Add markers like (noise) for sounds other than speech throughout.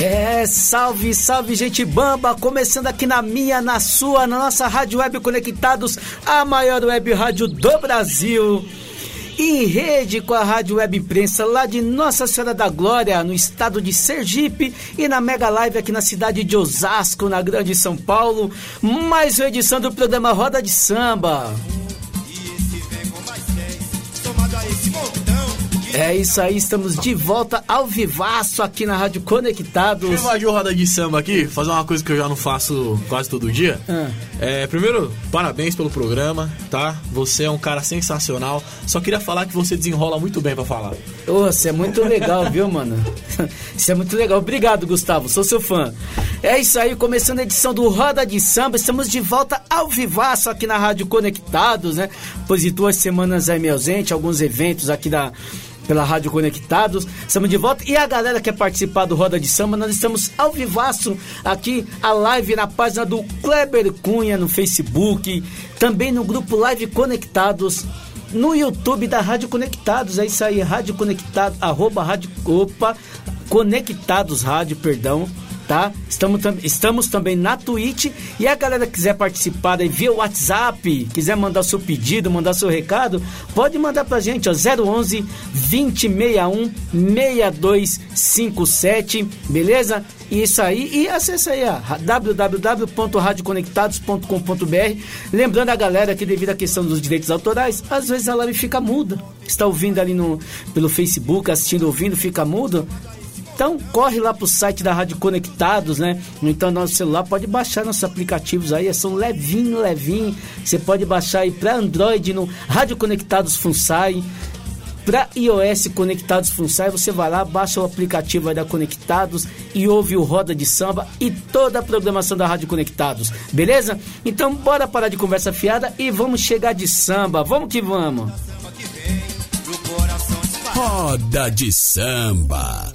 É, salve, salve, gente bamba! Começando aqui na minha, na sua, na nossa Rádio Web Conectados, a maior web rádio do Brasil. Em rede com a Rádio Web Imprensa lá de Nossa Senhora da Glória, no estado de Sergipe, e na Mega Live aqui na cidade de Osasco, na Grande São Paulo. Mais uma edição do programa Roda de Samba. É isso aí, estamos de volta ao vivaço aqui na Rádio Conectados. Deixa eu invadir o Roda de Samba aqui, fazer uma coisa que eu já não faço quase todo dia. Ah. É, primeiro, parabéns pelo programa, tá? Você é um cara sensacional. Só queria falar que você desenrola muito bem para falar. Ô, você é muito legal, viu, mano? (laughs) Isso é muito legal. Obrigado, Gustavo, sou seu fã. É isso aí, começando a edição do Roda de Samba. Estamos de volta ao vivaço aqui na Rádio Conectados, né? Pois de duas semanas aí me ausente, alguns eventos aqui da pela Rádio Conectados. Estamos de volta. E a galera que quer participar do Roda de Samba, nós estamos ao vivaço aqui, a live na página do Kleber Cunha no Facebook, também no grupo Live Conectados no YouTube da Rádio Conectados. É isso aí, Rádio Conectado, arroba Rádio, opa, Conectados Rádio, perdão tá? Estamos, estamos também na Twitch e a galera que quiser participar aí via WhatsApp, quiser mandar seu pedido, mandar seu recado, pode mandar pra gente, ó, 011 2061 6257, beleza? Isso aí, e acessa aí a www.radioconectados.com.br. Lembrando a galera que devido à questão dos direitos autorais, às vezes a live fica muda. Está ouvindo ali no, pelo Facebook, assistindo, ouvindo, fica mudo então, corre lá pro site da Rádio Conectados, né? Então, nosso celular pode baixar nossos aplicativos aí, são levinho, levinho. Você pode baixar aí para Android no Rádio Conectados Funsai. Para iOS Conectados Funsai, você vai lá, baixa o aplicativo da Conectados e ouve o Roda de Samba e toda a programação da Rádio Conectados, beleza? Então bora parar de conversa fiada e vamos chegar de samba, vamos que vamos! Roda de Samba.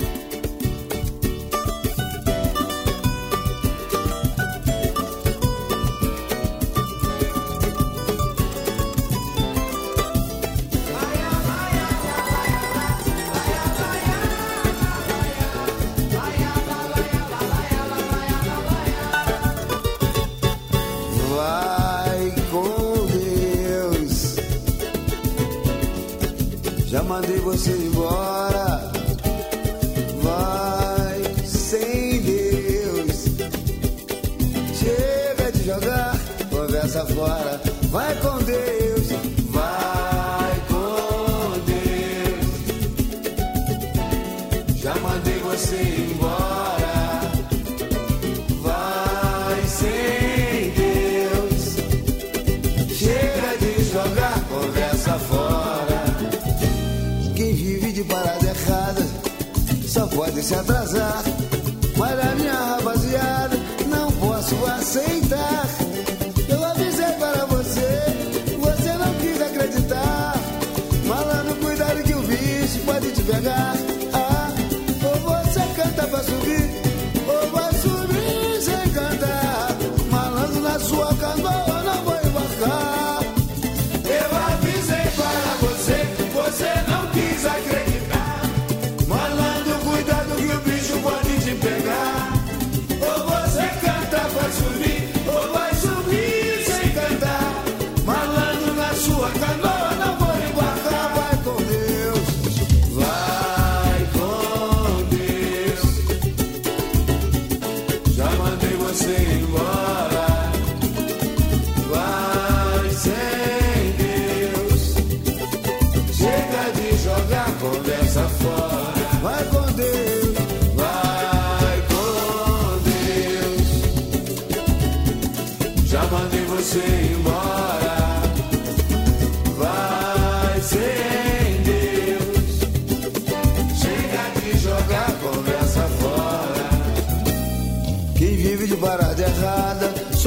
Pode se atrasar.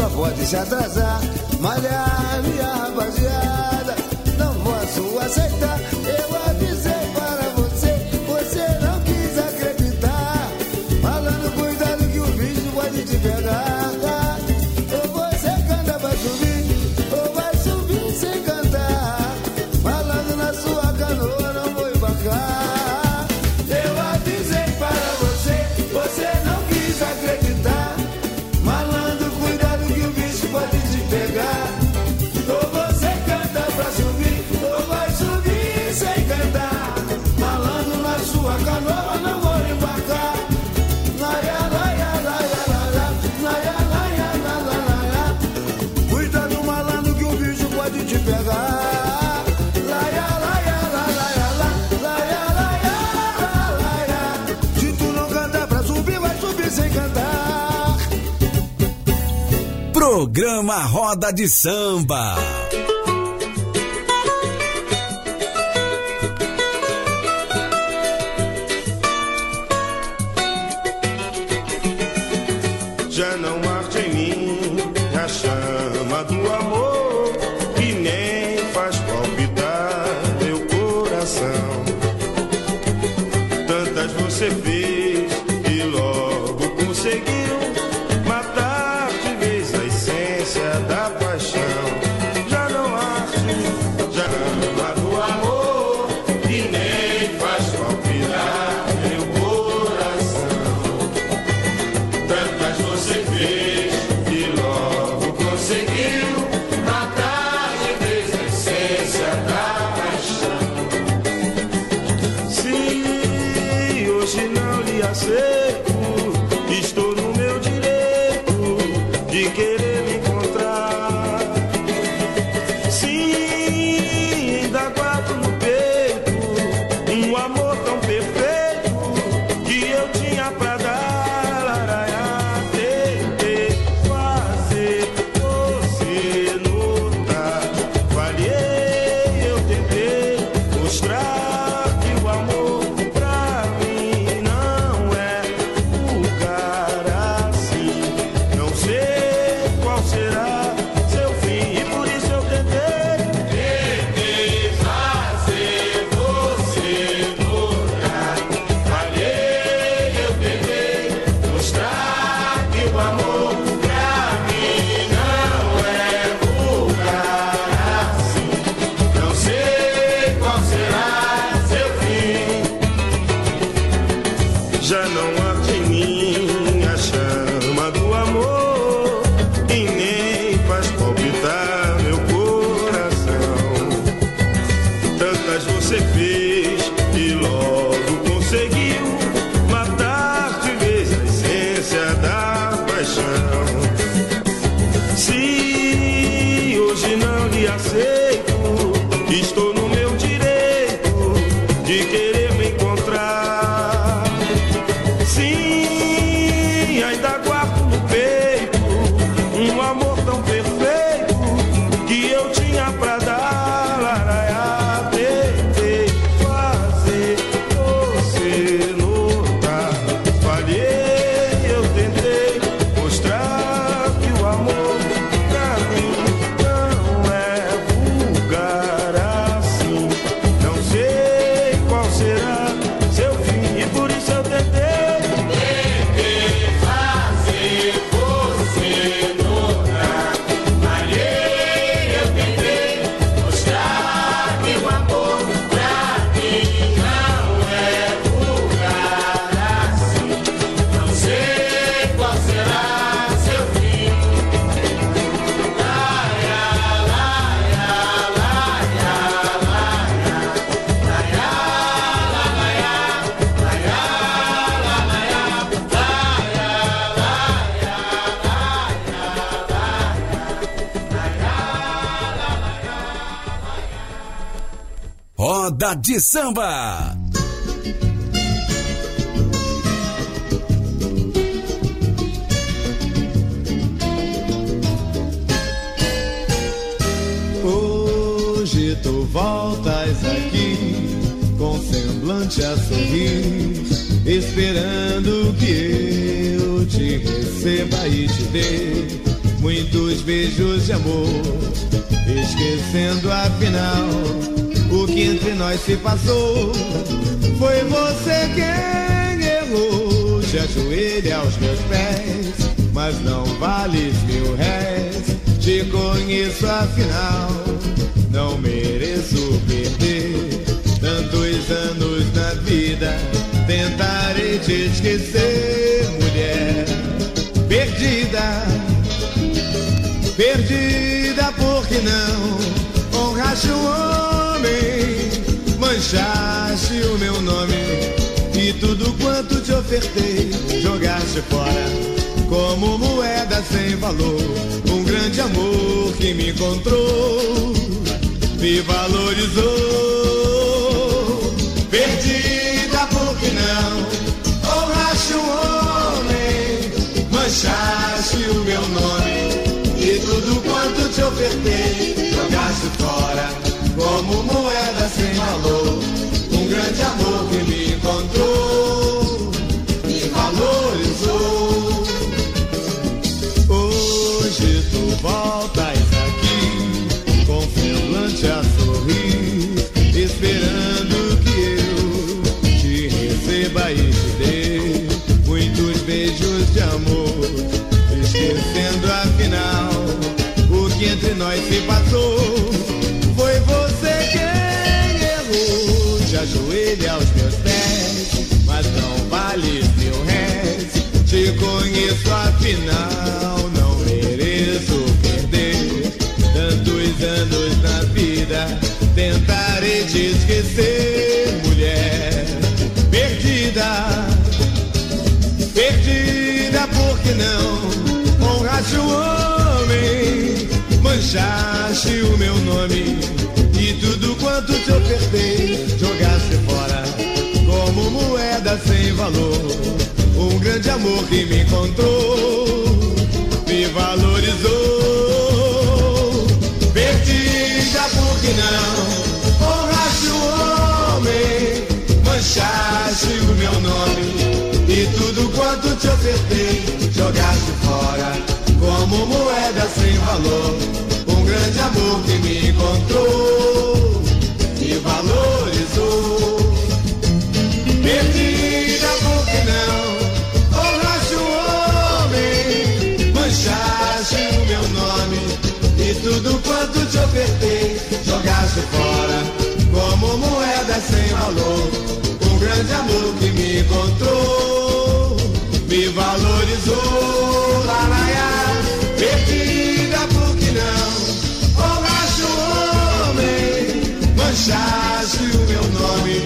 Pode se atrasar, malhar Programa Roda de Samba. De Samba. Hoje tu voltas aqui com semblante a sorrir, esperando que eu te receba e te dê muitos beijos de amor, esquecendo afinal que entre nós se passou. Foi você quem errou. Te ajoelha aos meus pés, mas não vales mil réis. Te conheço afinal, não mereço perder tantos anos na vida. Tentarei te esquecer, mulher perdida, perdida porque não honraste o homem, manchaste o meu nome e tudo quanto te ofertei jogaste fora como moeda sem valor. Um grande amor que me encontrou, me valorizou. Perdida porque não honraste o homem, manchaste o meu nome ofertei, jogaste fora como moeda sem valor. Um grande amor que me encontrou e valorizou. Hoje tu voltas aqui, com semblante a sorrir, esperando que eu te receba e te nós se passou. Foi você quem errou, te ajoelha aos meus pés, mas não vale meu resto. Te conheço afinal, não mereço perder tantos anos na vida. Tentarei te esquecer, mulher perdida, perdida porque não honraste o homem, manchaste o meu nome e tudo quanto te ofertei jogaste fora como moeda sem valor. Um grande amor que me encontrou, me valorizou. Perdida porque não honraste o homem, manchaste o meu nome e tudo quanto te ofertei jogaste fora como moeda sem valor. Grande amor que me encontrou, me valorizou. Perdida porque não honraste o homem, manchaste o meu nome e tudo quanto te ofertei jogaste fora como moeda sem valor. Um grande amor que me encontrou, me valorizou. Laraia, perdida manchaste o meu nome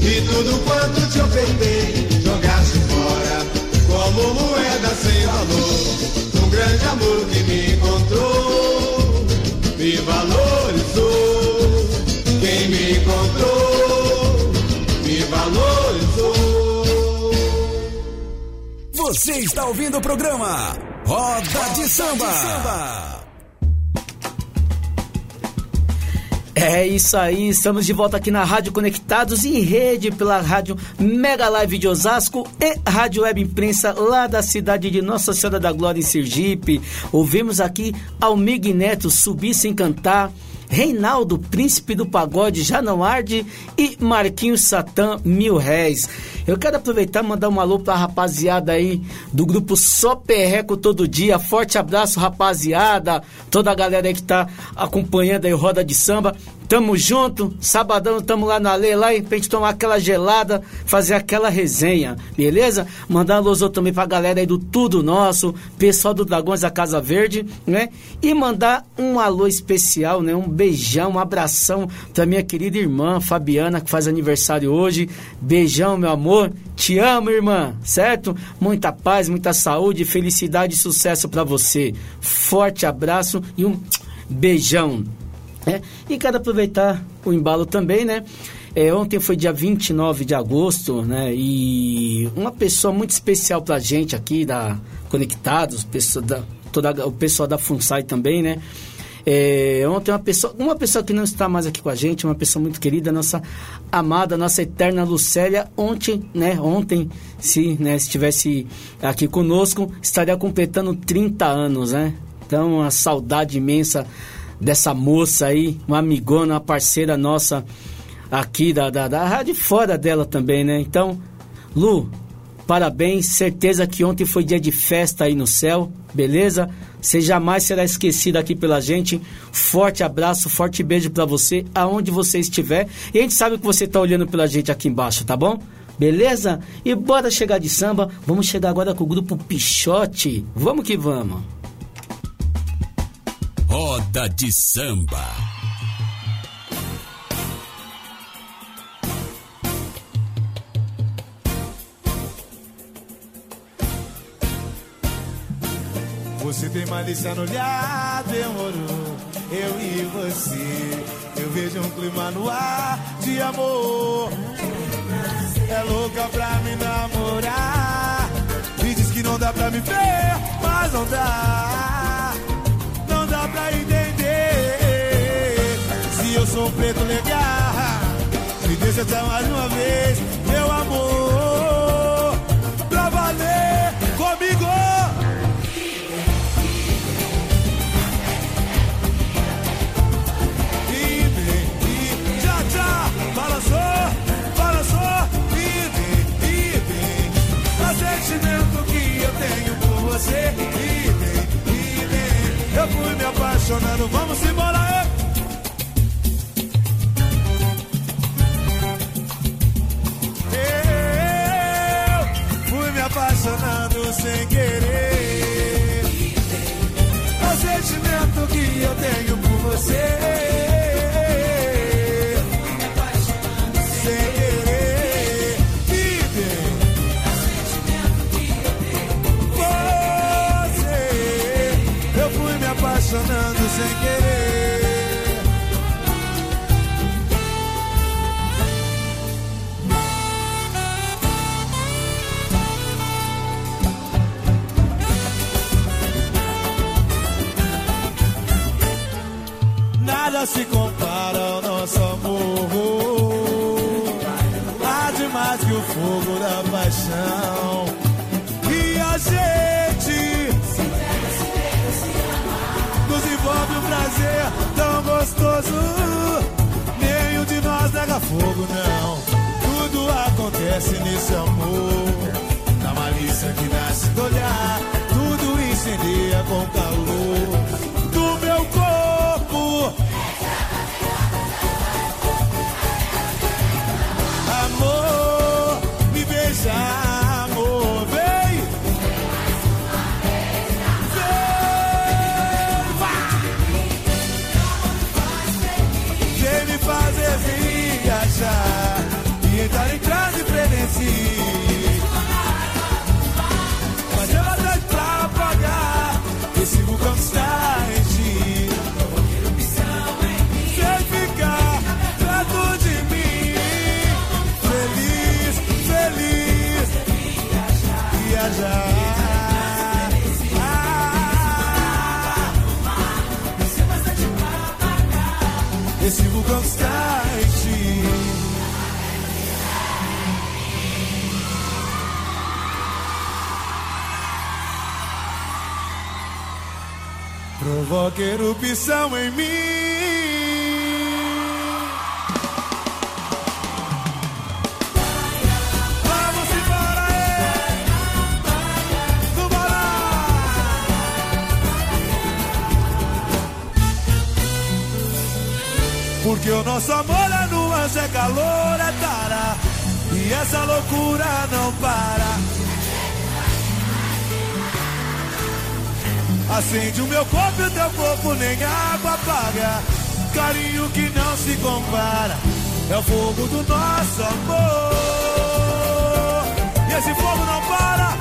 e tudo quanto te ofertei jogaste fora como moeda sem valor. Um grande amor que me encontrou, me valorizou. Quem me encontrou, me valorizou. Você está ouvindo o programa Roda de Samba. É isso aí, estamos de volta aqui na Rádio Conectados em rede pela Rádio Mega Live de Osasco e Rádio Web Imprensa lá da cidade de Nossa Senhora da Glória em Sergipe. Ouvimos aqui Almig Neto subir sem cantar. Reinaldo, príncipe do pagode, já não arde, e Marquinhos Satã, mil réis. Eu quero aproveitar e mandar um alô pra rapaziada aí do grupo Só Perreco Todo Dia. Forte abraço, rapaziada. Toda a galera aí que tá acompanhando aí Roda de Samba. Tamo junto, sabadão tamo lá na lei, lá pra gente tomar aquela gelada, fazer aquela resenha, beleza? Mandar um alôzão também pra galera aí do Tudo Nosso, pessoal do Dragões da Casa Verde, né? E mandar um alô especial, né? Um beijão, um abração pra minha querida irmã Fabiana, que faz aniversário hoje. Beijão, meu amor. Te amo, irmã, certo? Muita paz, muita saúde, felicidade e sucesso pra você. Forte abraço e um beijão. É, e quero aproveitar o embalo também, né? É, ontem foi dia 29 de agosto, né? E uma pessoa muito especial pra gente aqui da Conectados, pessoa da, toda, o pessoal da FUNSAI também, né? É, ontem uma pessoa, uma pessoa que não está mais aqui com a gente, uma pessoa muito querida, nossa amada, nossa eterna Lucélia, ontem, né, ontem, se né, estivesse aqui conosco, estaria completando 30 anos, né? Então, uma saudade imensa dessa moça aí, uma amigona, uma parceira nossa aqui da, da, da rádio fora dela também, né? Então, Lu, parabéns, certeza que ontem foi dia de festa aí no céu, beleza? Você jamais será esquecido aqui pela gente. Forte abraço, forte beijo para você, aonde você estiver. E a gente sabe que você tá olhando pela gente aqui embaixo, tá bom? Beleza? E bora chegar de samba. Vamos chegar agora com o grupo Pichote. Vamos que vamos. Roda de Samba. Você tem malícia no olhar, demorou. Eu e você, eu vejo um clima no ar de amor. É louca pra me namorar. Me diz que não dá pra me ver, mas não dá. Preto legal. Me deixa até mais uma vez, meu amor, pra valer comigo. E vem, e já, já, balançou, balançou, e vem, e vem. O sentimento que eu tenho por você, e vem, e vem. Eu fui me apaixonando, vamos embora. Eu você. O fogo da paixão. E a gente nos envolve um prazer tão gostoso. Nenhum de nós nega fogo, não. Tudo acontece nesse amor. Erupção em mim. Vamos embora, é! Vambora! Porque o nosso amor é nuance, é calor, é tara E essa loucura Acende o meu corpo e o teu corpo nem água apaga. Carinho que não se compara É o fogo do nosso amor. E esse fogo não para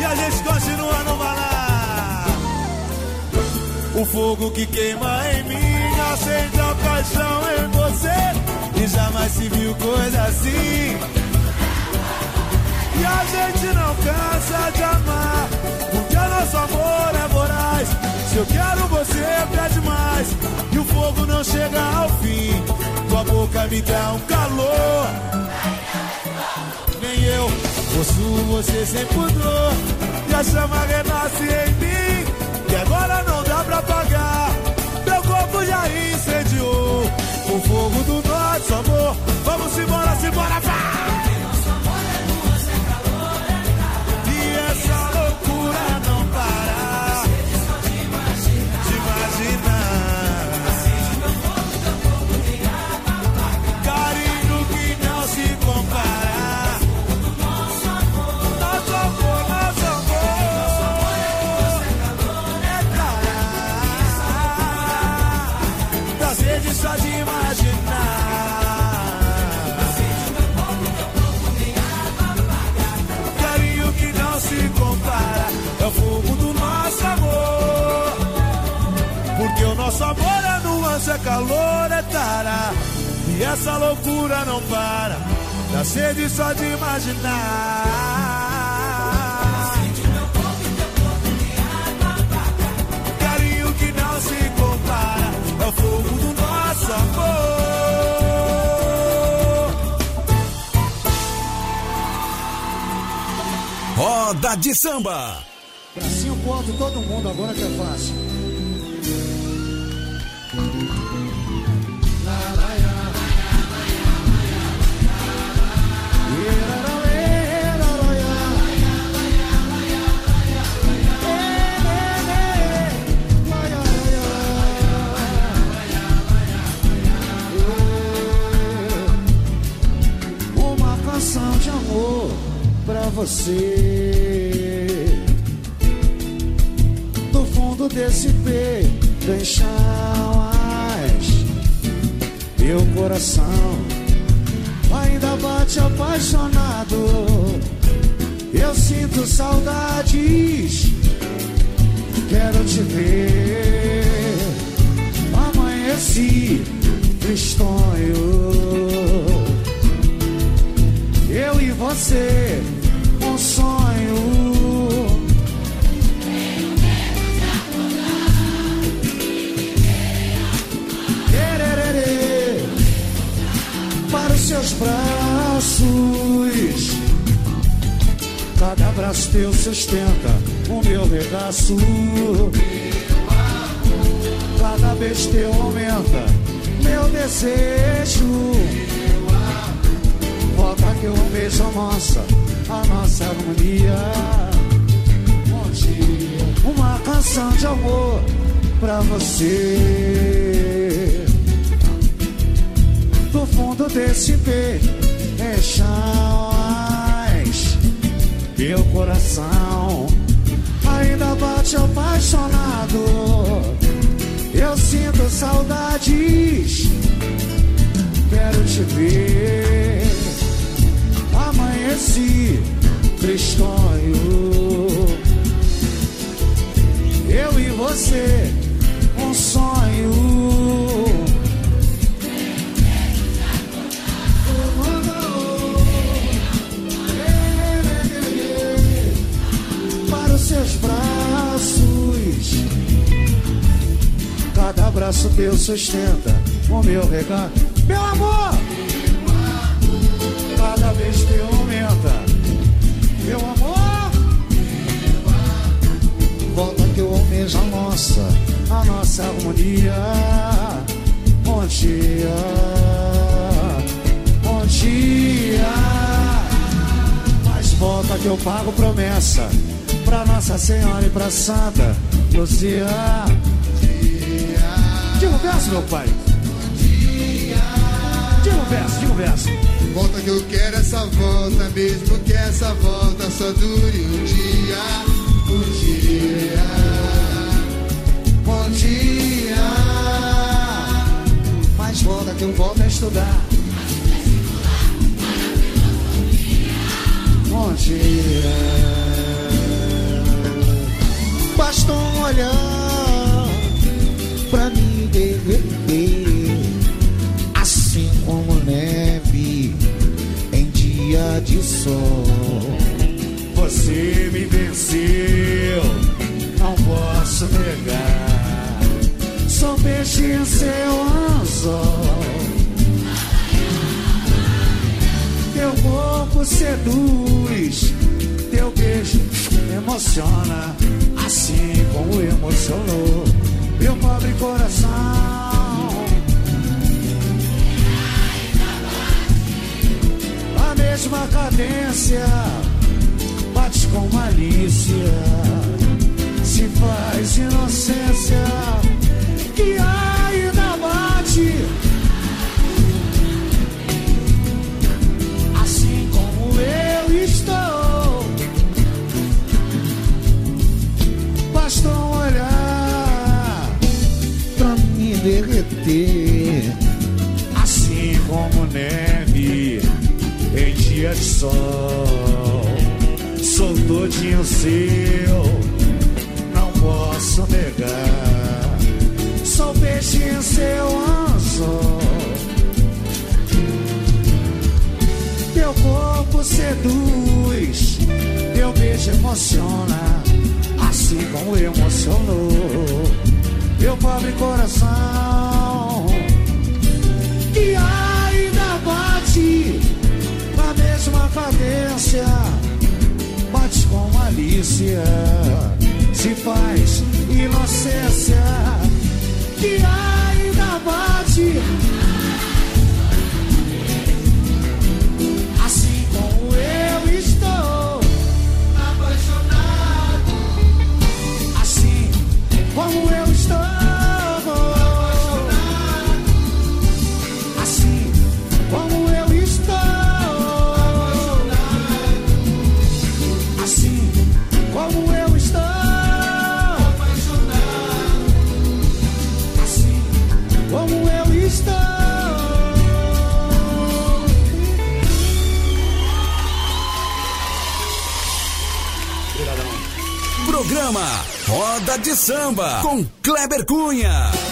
E a gente continua no parar O fogo que queima em mim Acende a paixão em você. E jamais se viu coisa assim. E a gente não cansa de amar, nosso amor é voraz. Se eu quero você, pede mais. E o fogo não chega ao fim. Tua boca me dá um calor. Nem eu possuo você sem pudor. E a chama renasce em mim. E agora não dá pra apagar. Meu corpo já incendiou. O fogo do nosso amor. Vamos embora, simbora, vai! romance é calor, é tara. E essa loucura não para, dá sede só de imaginar. Carinho que não se compara, é o fogo do nosso amor. Roda de samba. Brasil corta todo mundo, agora que é fácil. Você. Do fundo desse peito vem chamas Meu coração ainda bate apaixonado. Eu sinto saudades, quero te ver. Amanheci tristonho. Eu e você, abraço teu sustenta o meu regaço. Cada vez teu aumenta meu desejo. Volta que eu vejo a nossa, a nossa harmonia. Bom dia, uma canção de amor pra você. Do fundo desse peito, é chamas. Meu coração ainda bate apaixonado. Cada abraço teu sustenta o meu regalo. Meu amor! cada vez que aumenta. Meu amor, volta que eu almejo a nossa, a nossa harmonia. Bom dia, bom dia. Mas volta que eu pago promessa pra Nossa Senhora e pra Santa Luzia. Verso, meu pai. Diga um verso, diga um verso. Volta que eu quero essa volta, mesmo que essa volta só dure um dia, um dia. Bom dia, mas volta que eu volto a estudar. Bom dia, basta um olhar pra derreter, assim como neve em dia de sol. Você me venceu, não posso negar. Sou peixe em seu anzol. Teu corpo seduz, teu beijo emociona, assim como emocionou meu pobre coração. A mesma cadência bate com malícia, se faz inocência que ainda neve em dia de sol. Sou todinho seu, não posso negar. Sou peixe em seu anzol. Teu corpo seduz, teu beijo emociona, assim como emocionou meu pobre coração. Ainda cadência, bate com a polícia se faz inocência que ainda bate. Assim como eu estou apaixonado, assim como eu com Kleber Cunha.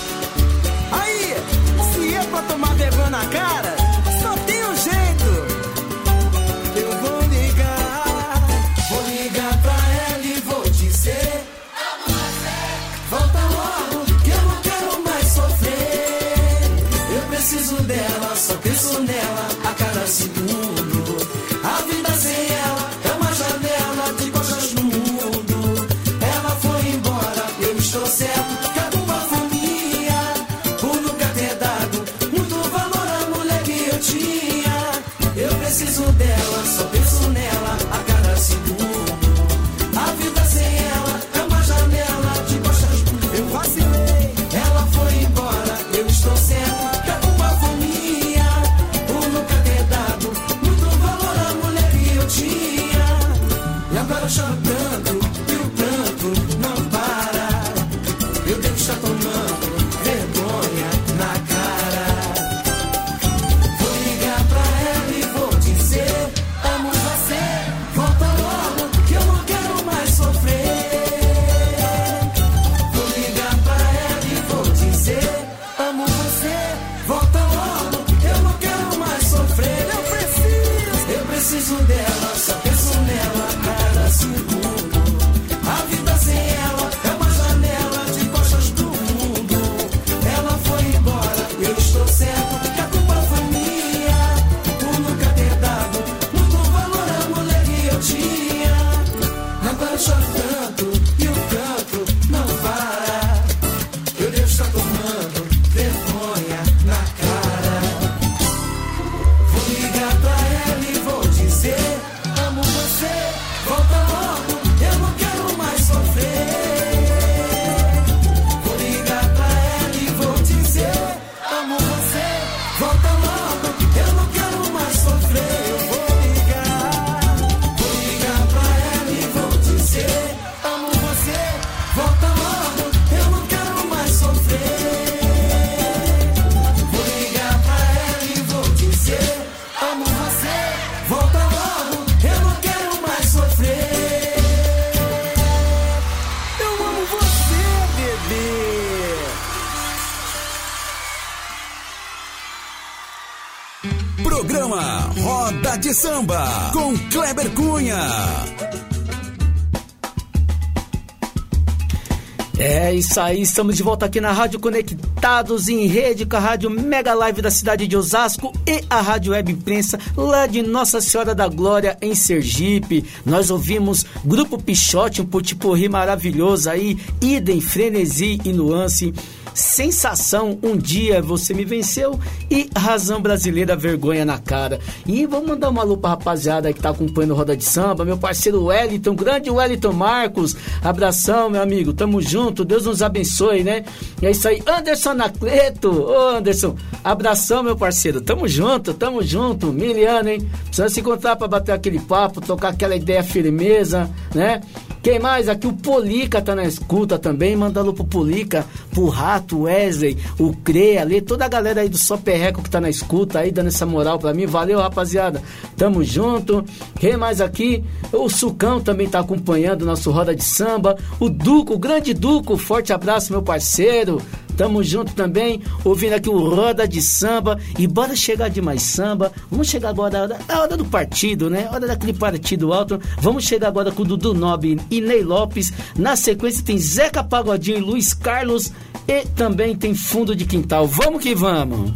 Isso aí, estamos de volta aqui na Rádio Conectados em rede com a Rádio Mega Live da cidade de Osasco e a Rádio Web Imprensa lá de Nossa Senhora da Glória em Sergipe. Nós ouvimos Grupo Pichote, um putiporri maravilhoso aí, idem, frenesi e nuance. Sensação, um dia você me venceu e razão brasileira, vergonha na cara. E vamos mandar uma lupa rapaziada que tá acompanhando Roda de Samba, meu parceiro Wellington, grande Wellington Marcos. Abração, meu amigo, tamo junto, Deus nos abençoe, né? E é isso aí, Anderson Anacleto, ô Anderson, abração, meu parceiro, tamo junto, tamo junto, miliano, hein? Precisa se encontrar pra bater aquele papo, tocar aquela ideia firmeza, né? Quem mais? Aqui o Polica tá na escuta também, mandando pro Polica, pro Rato, Wesley, o Crea, ali, toda a galera aí do Só Perreco que tá na escuta aí, dando essa moral pra mim. Valeu, rapaziada. Tamo junto. Quem mais aqui? O Sucão também tá acompanhando o nosso Roda de Samba. O Duco, o grande Duco, forte abraço, meu parceiro. Tamo junto também, ouvindo aqui o Roda de Samba. E bora chegar de mais samba. Vamos chegar agora, a hora do partido, né? Hora daquele partido alto. Vamos chegar agora com o Dudu Nobre e Ney Lopes. Na sequência tem Zeca Pagodinho e Luiz Carlos. E também tem Fundo de Quintal. Vamos que vamos!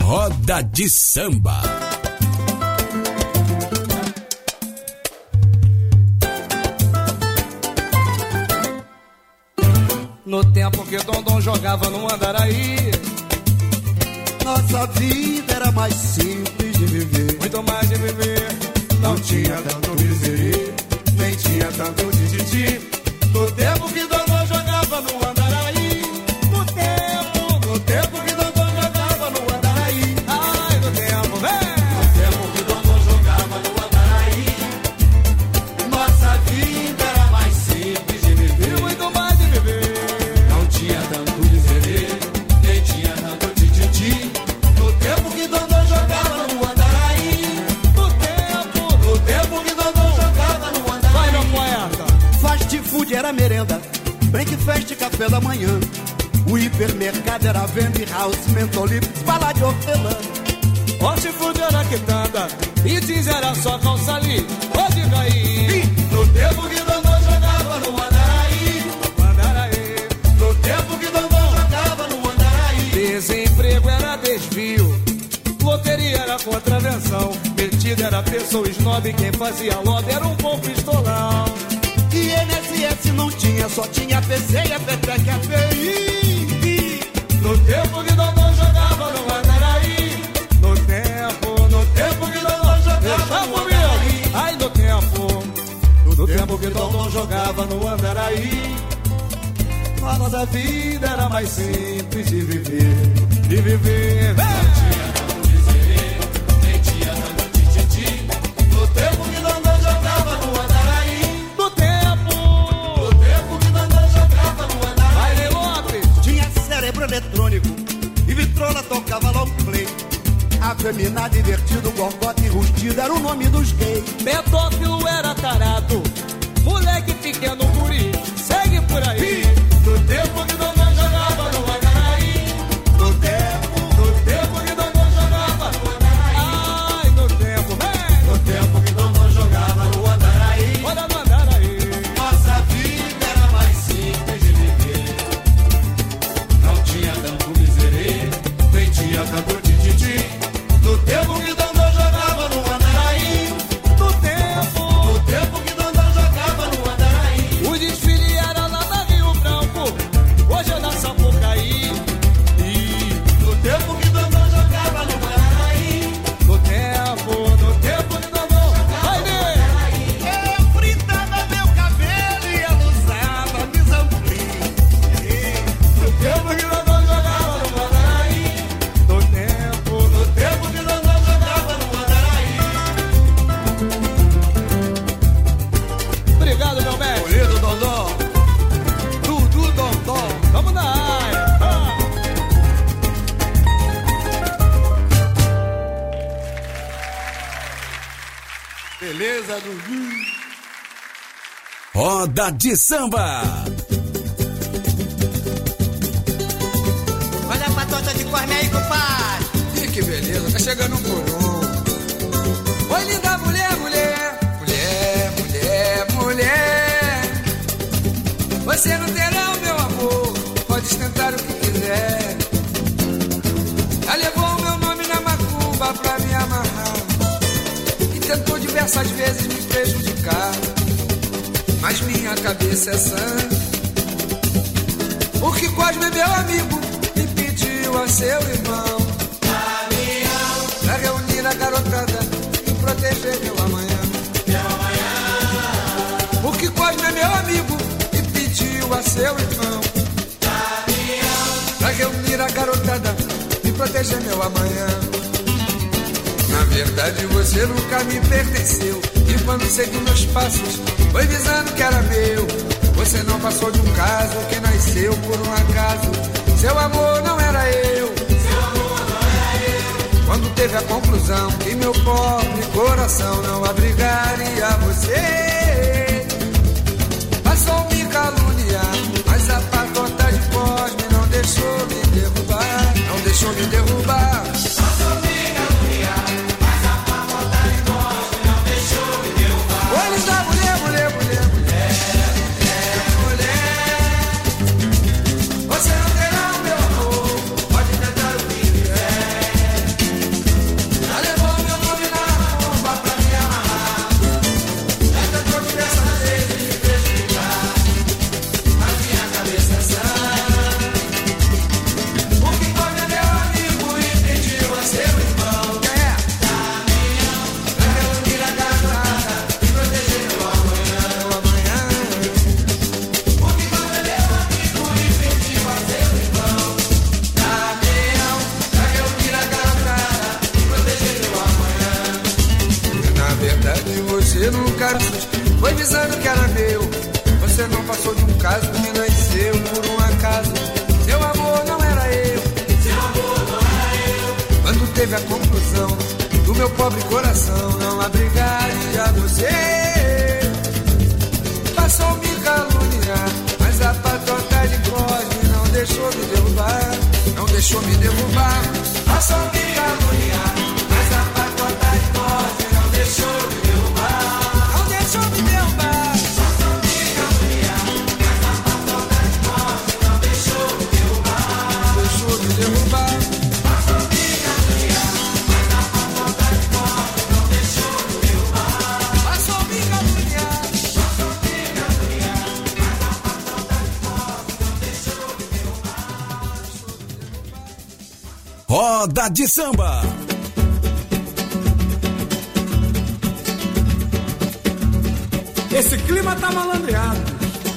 Roda de Samba. No tempo que Dondon jogava no Andaraí. Nossa vida era mais simples de viver. Muito mais de viver. Não tinha tanto miseria, nem tinha tanto tititi. No tempo que café da manhã. O hipermercado era venda house, mentolips, bala de hortelã. Hortifruti era quitanda. E jeans era só calça ali. Ô, diga aí. No tempo que Dondon jogava no Andaraí. Andaraí. No tempo que Dondon jogava no Andaraí. Desemprego era desvio. Loteria era contravenção. Metida era pessoa snob. Quem fazia lobby era um bom pistolão. E NSS não tinha, só tinha PC e a Petec a PI. No tempo que Dondon jogava no Andaraí. No tempo, no tempo que Dondon jogava no. Andaraí. Ai, no tempo. No tempo que Dondon jogava no Andaraí. A nossa vida era mais simples de viver. De viver. No Afeminado, divertido, gorgota e rustido era o nome dos gays. Pedófilo era tarado. Moleque pequeno De samba. É sã. Porque Cosme meu amigo e pediu a seu irmão. Pra reunir a garotada e proteger meu amanhã. Porque Cosme é meu amigo e pediu a seu irmão. Pra reunir a garotada e proteger meu amanhã verdade você nunca me pertenceu. E quando segui meus passos foi visando que era meu. Você não passou de um caso que nasceu por um acaso. Seu amor não era eu. Quando teve a conclusão que meu pobre coração não abrigaria você. Passou me caluniar Mas a patota de Cosme não deixou me derrubar. Não deixou me derrubar De Samba. Esse clima tá malandreado,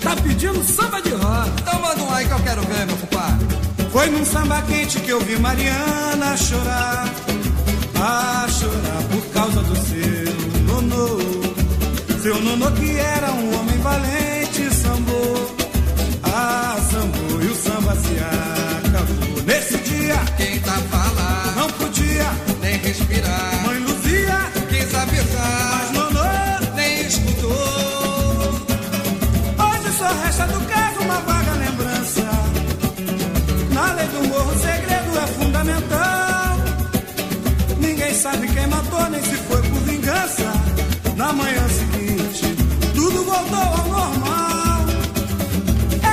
tá pedindo samba de roda. Então manda um like que eu quero ver, meu compadre. Foi num samba quente que eu vi Mariana chorar, a chorar por causa do seu nonô. Seu nonô que era um homem valente, sambou, ah, sambou e o samba se ar. nem se foi por vingança. Na manhã seguinte, tudo voltou ao normal.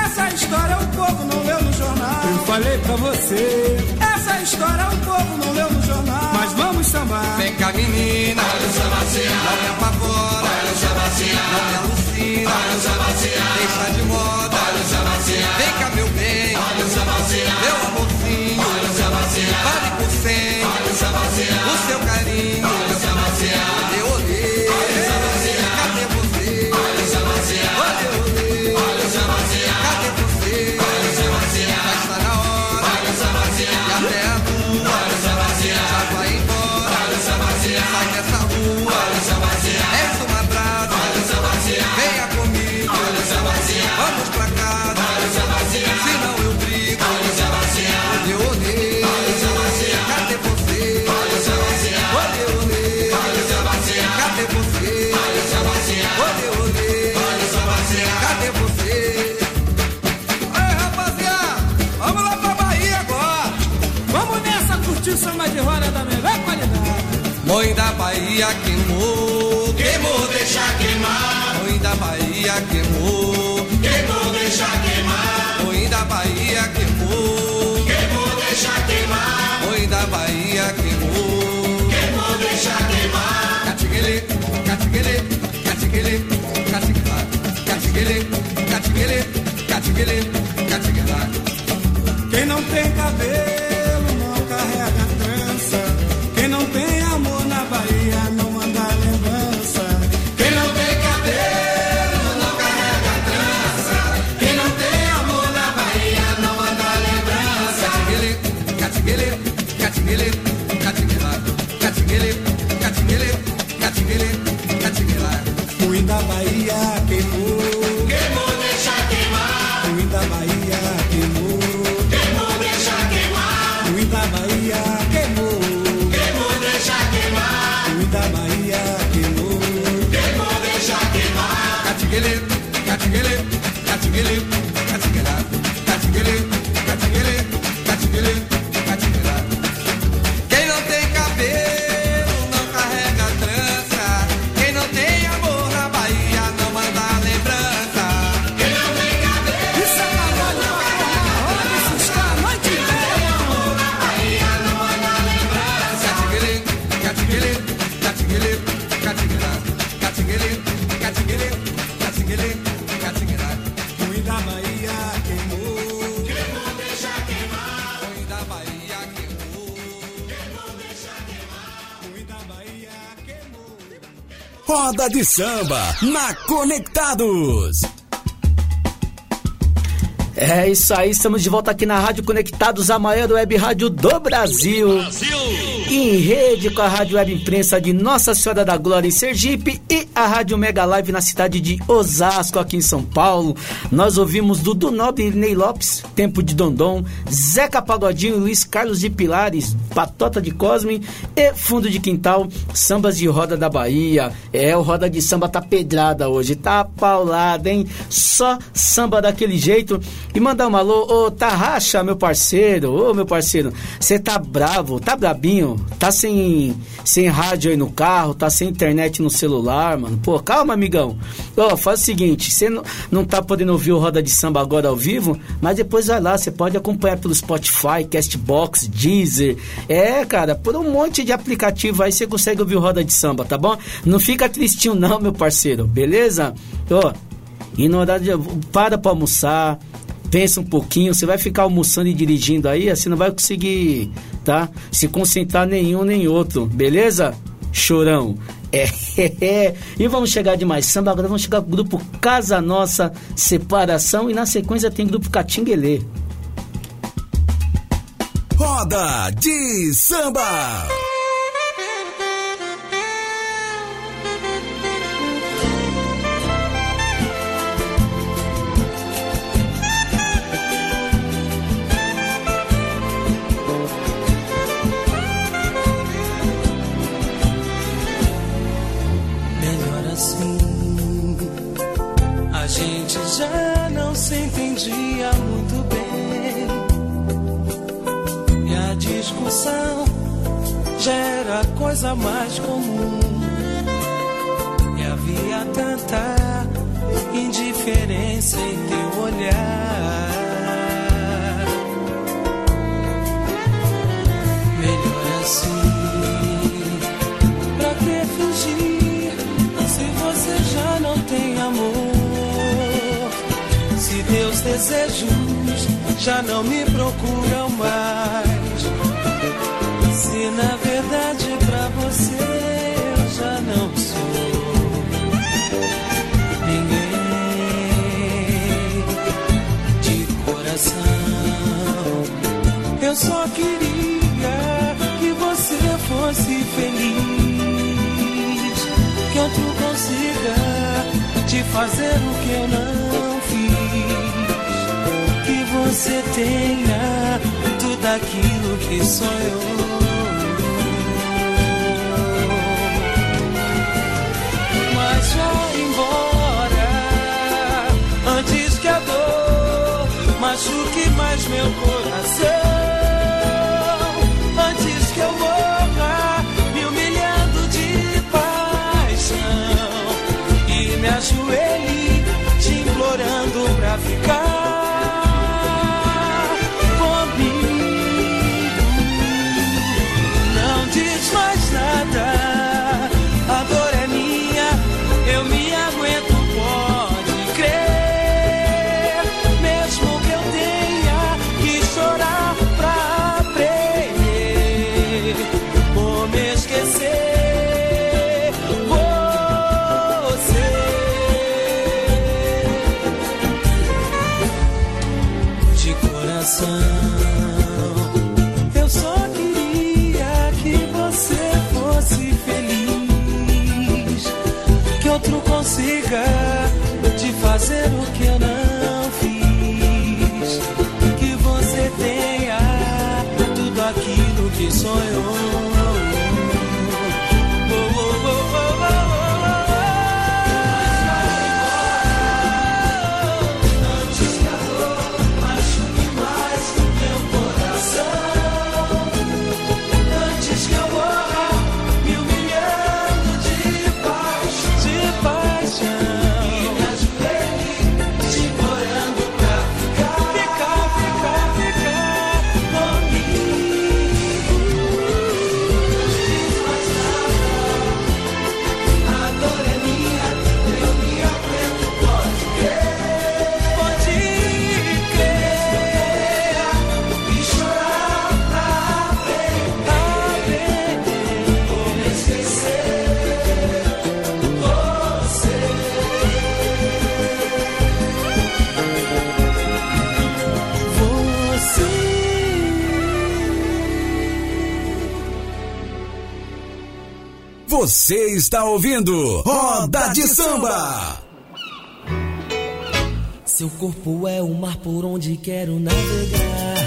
Essa história o povo não leu no jornal. Eu falei pra você. Essa história o povo não leu no jornal. Mas vamos chamar Vem cá, menina. Olha o sabaciar. Não me apavora. Olha o sabaciar. Não me alucina. Olha o sabaciar. Deixa de moda. Olha o sabaciar. Vem cá, meu bem. Olha o sabaciar. Meu amor vale por cem, o seu carinho, Quem não tem cabelo get it, got to get it, got to get it. roda de samba na Conectados. É isso aí, estamos de volta aqui na Rádio Conectados, a maior web rádio do Brasil. Brasil. Em rede com a Rádio Web Imprensa de Nossa Senhora da Glória em Sergipe e a Rádio Mega Live na cidade de Osasco, aqui em São Paulo. Nós ouvimos Dudu Nobre e Ney Lopes, Tempo de Dondon, Zeca Pagodinho, Luiz Carlos de Pilares, Patota de Cosme e Fundo de Quintal, Sambas de Roda da Bahia. É, o Roda de Samba tá pedrada hoje, tá paulada, hein? Só samba daquele jeito. E mandar um alô, ô Tarraxa, meu parceiro, ô meu parceiro, você tá bravo, tá brabinho, tá sem, sem rádio aí no carro, tá sem internet no celular, mano. Pô, calma, amigão. Ó, faz o seguinte, você não, tá podendo ouvir o Roda de Samba agora ao vivo, mas depois vai lá, você pode acompanhar pelo Spotify, Castbox, Deezer. É, cara, por um monte de aplicativo aí você consegue ouvir o Roda de Samba, tá bom? Não fica tristinho não, meu parceiro, beleza? Ó, e no horário de, para pra almoçar, pensa um pouquinho, você vai ficar almoçando e dirigindo aí, assim não vai conseguir, tá? Se concentrar nenhum nem outro, beleza? Chorão. É, é, E vamos chegar de mais samba, agora vamos chegar com o grupo Casa Nossa Separação e na sequência tem grupo Catinguelê. Roda de samba. Coisa mais comum. E havia tanta indiferença em teu olhar. Melhor assim. Pra que fingir se você já não tem amor? Se teus desejos já não me procuram mais. Se na verdade Eu só queria que você fosse feliz. Que outro consiga te fazer o que eu não fiz. Que você tenha tudo aquilo que sonhou. Mas já embora antes que a dor machuque mais meu coração. Ajoelhe consiga te fazer o que Você está ouvindo Roda de Samba. Seu corpo é o mar por onde quero navegar.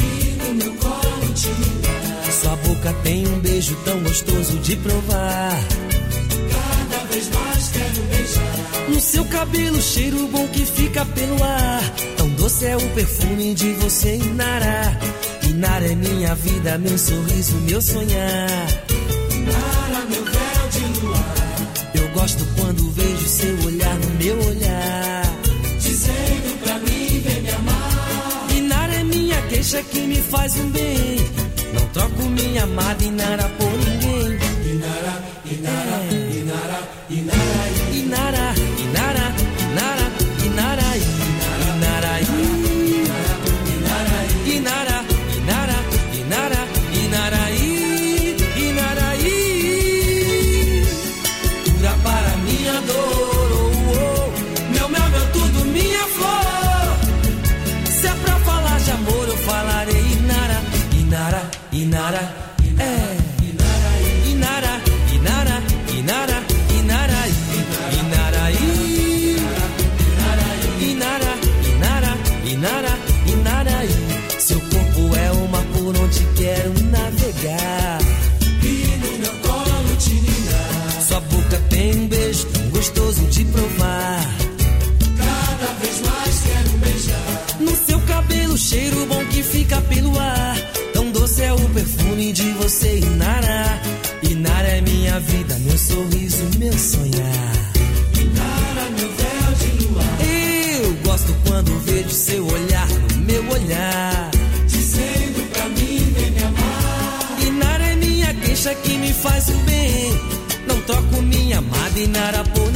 E no meu colo te ligar. Sua boca tem um beijo tão gostoso de provar. Cada vez mais quero beijar. No seu cabelo, cheiro bom que fica pelo ar. Tão doce é o perfume de você, Inara. Inara é minha vida, meu sorriso, meu sonhar. Vejo seu olhar no meu olhar. Dizendo pra mim, vem me amar. Inara é minha queixa que me faz um bem. Não troco minha amada Inara por ninguém. Sabe, Narapu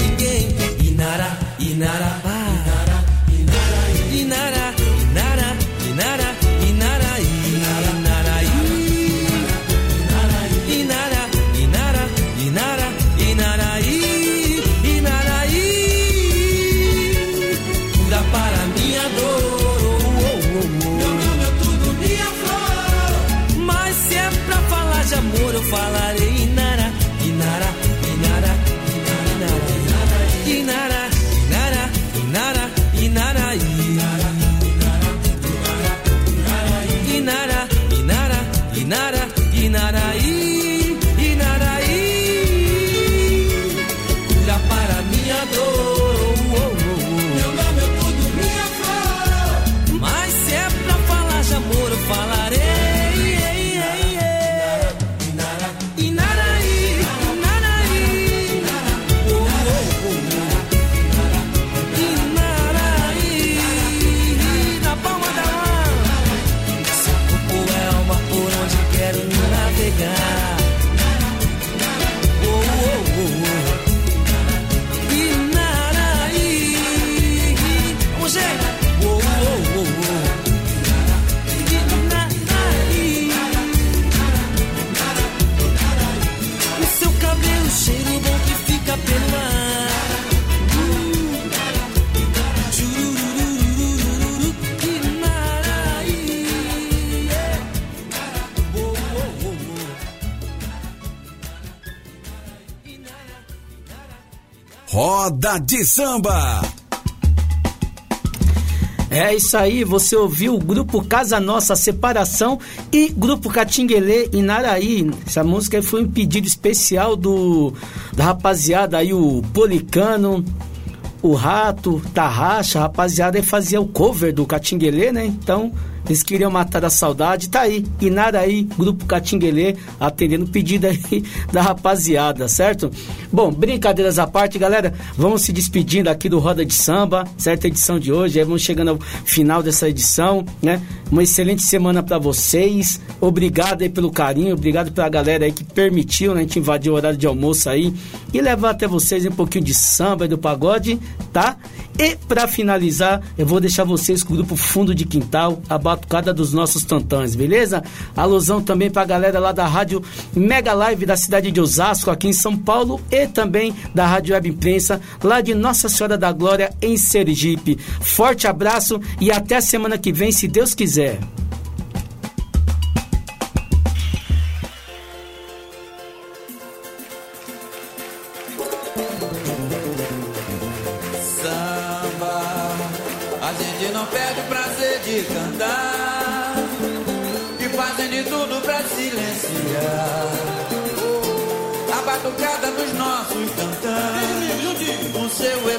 Roda de Samba. É isso aí, você ouviu o grupo Casa Nossa Separação e grupo Catinguelê em Naraí. Essa música foi um pedido especial do da rapaziada aí, o Policano, o Rato, Tarraxa, a rapaziada aí fazia o cover do Catinguelê, né? Então, eles queriam matar a saudade, tá aí. Inaraí, Grupo Catinguelê, atendendo o pedido aí (laughs) da rapaziada, certo? Bom, brincadeiras à parte, galera, vamos se despedindo aqui do Roda de Samba, certa edição de hoje, aí vamos chegando ao final dessa edição, né? Uma excelente semana para vocês, obrigado aí pelo carinho, obrigado pela galera aí que permitiu, né, a gente invadir o horário de almoço aí e levar até vocês um pouquinho de samba e do pagode, tá? E para finalizar, eu vou deixar vocês com o grupo Fundo de Quintal, a batucada dos nossos tantãs, beleza? Alusão também pra galera lá da rádio Mega Live da cidade de Osasco, aqui em São Paulo, e também da Rádio Web Imprensa, lá de Nossa Senhora da Glória, em Sergipe. Forte abraço e até a semana que vem, se Deus quiser.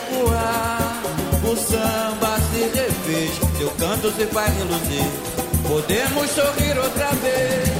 ecoar, o samba se refez, seu canto se faz reluzir. Podemos sorrir outra vez.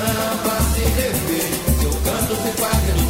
samba se rever, seu canto se faz